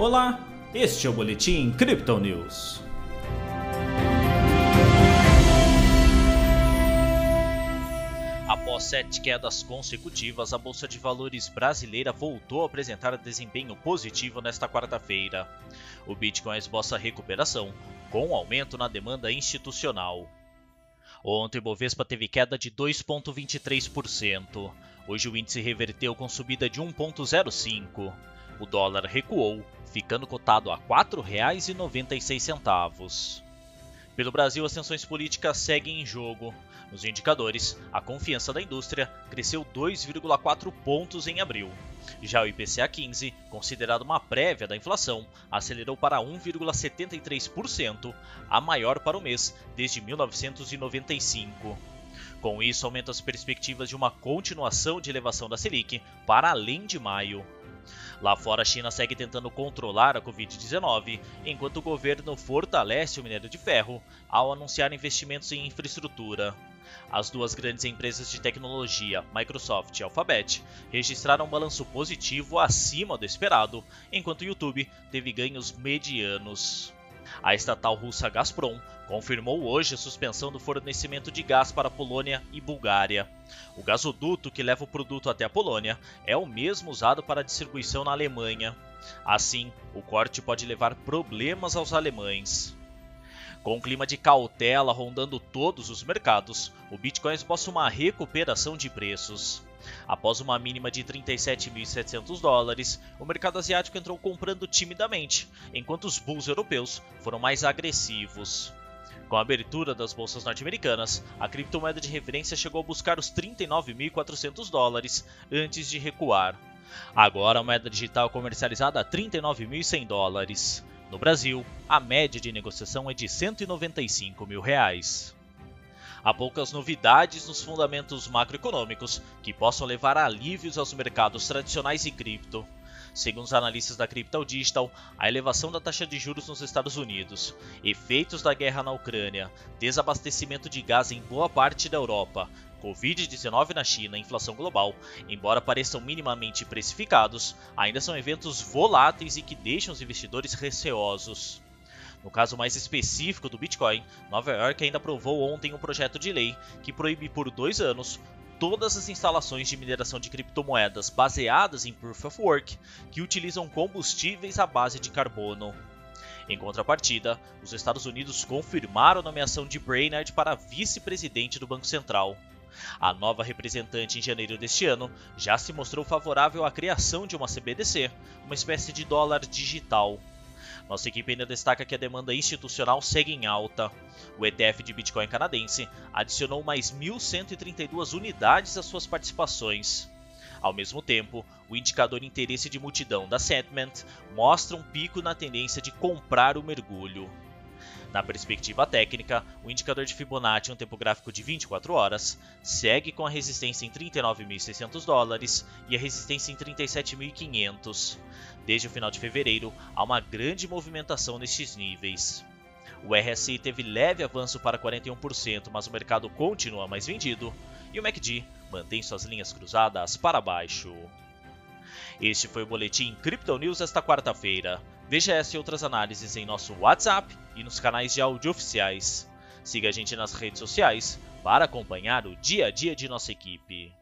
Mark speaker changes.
Speaker 1: Olá, este é o Boletim Crypto News.
Speaker 2: Após sete quedas consecutivas, a Bolsa de Valores brasileira voltou a apresentar desempenho positivo nesta quarta-feira. O Bitcoin esboça recuperação, com aumento na demanda institucional. Ontem o Bovespa teve queda de 2,23%. Hoje o índice reverteu com subida de 1,05%. O dólar recuou, ficando cotado a R$ 4,96. Pelo Brasil, as tensões políticas seguem em jogo. Nos indicadores, a confiança da indústria cresceu 2,4 pontos em abril. Já o IPCA 15, considerado uma prévia da inflação, acelerou para 1,73%, a maior para o mês desde 1995. Com isso, aumentam as perspectivas de uma continuação de elevação da Selic para além de maio. Lá fora, a China segue tentando controlar a Covid-19, enquanto o governo fortalece o minério de ferro ao anunciar investimentos em infraestrutura. As duas grandes empresas de tecnologia, Microsoft e Alphabet, registraram um balanço positivo acima do esperado, enquanto o YouTube teve ganhos medianos. A estatal russa Gazprom confirmou hoje a suspensão do fornecimento de gás para a Polônia e Bulgária. O gasoduto que leva o produto até a Polônia é o mesmo usado para a distribuição na Alemanha. Assim, o corte pode levar problemas aos alemães. Com um clima de cautela rondando todos os mercados, o Bitcoin esboça uma recuperação de preços. Após uma mínima de 37.700 dólares, o mercado asiático entrou comprando timidamente, enquanto os bulls europeus foram mais agressivos. Com a abertura das bolsas norte-americanas, a criptomoeda de referência chegou a buscar os 39.400 dólares antes de recuar. Agora a moeda digital é comercializada a 39.100 dólares. No Brasil, a média de negociação é de 195 mil reais. Há poucas novidades nos fundamentos macroeconômicos que possam levar alívios aos mercados tradicionais e cripto. Segundo os analistas da Crypto Digital, a elevação da taxa de juros nos Estados Unidos, efeitos da guerra na Ucrânia, desabastecimento de gás em boa parte da Europa, Covid-19 na China e inflação global, embora pareçam minimamente precificados, ainda são eventos voláteis e que deixam os investidores receosos. No caso mais específico do Bitcoin, Nova York ainda aprovou ontem um projeto de lei que proíbe por dois anos todas as instalações de mineração de criptomoedas baseadas em Proof of Work que utilizam combustíveis à base de carbono. Em contrapartida, os Estados Unidos confirmaram a nomeação de Brainerd para vice-presidente do Banco Central. A nova representante em janeiro deste ano já se mostrou favorável à criação de uma CBDC, uma espécie de dólar digital. Nossa equipe ainda destaca que a demanda institucional segue em alta. O ETF de Bitcoin canadense adicionou mais 1.132 unidades às suas participações. Ao mesmo tempo, o indicador interesse de multidão da Sentiment mostra um pico na tendência de comprar o mergulho. Na perspectiva técnica, o indicador de Fibonacci, um tempo gráfico de 24 horas, segue com a resistência em 39.600 dólares e a resistência em 37.500. Desde o final de fevereiro, há uma grande movimentação nestes níveis. O RSI teve leve avanço para 41%, mas o mercado continua mais vendido, e o MACD mantém suas linhas cruzadas para baixo. Este foi o Boletim Crypto News esta quarta-feira. Veja essa e outras análises em nosso WhatsApp e nos canais de áudio oficiais. Siga a gente nas redes sociais para acompanhar o dia a dia de nossa equipe.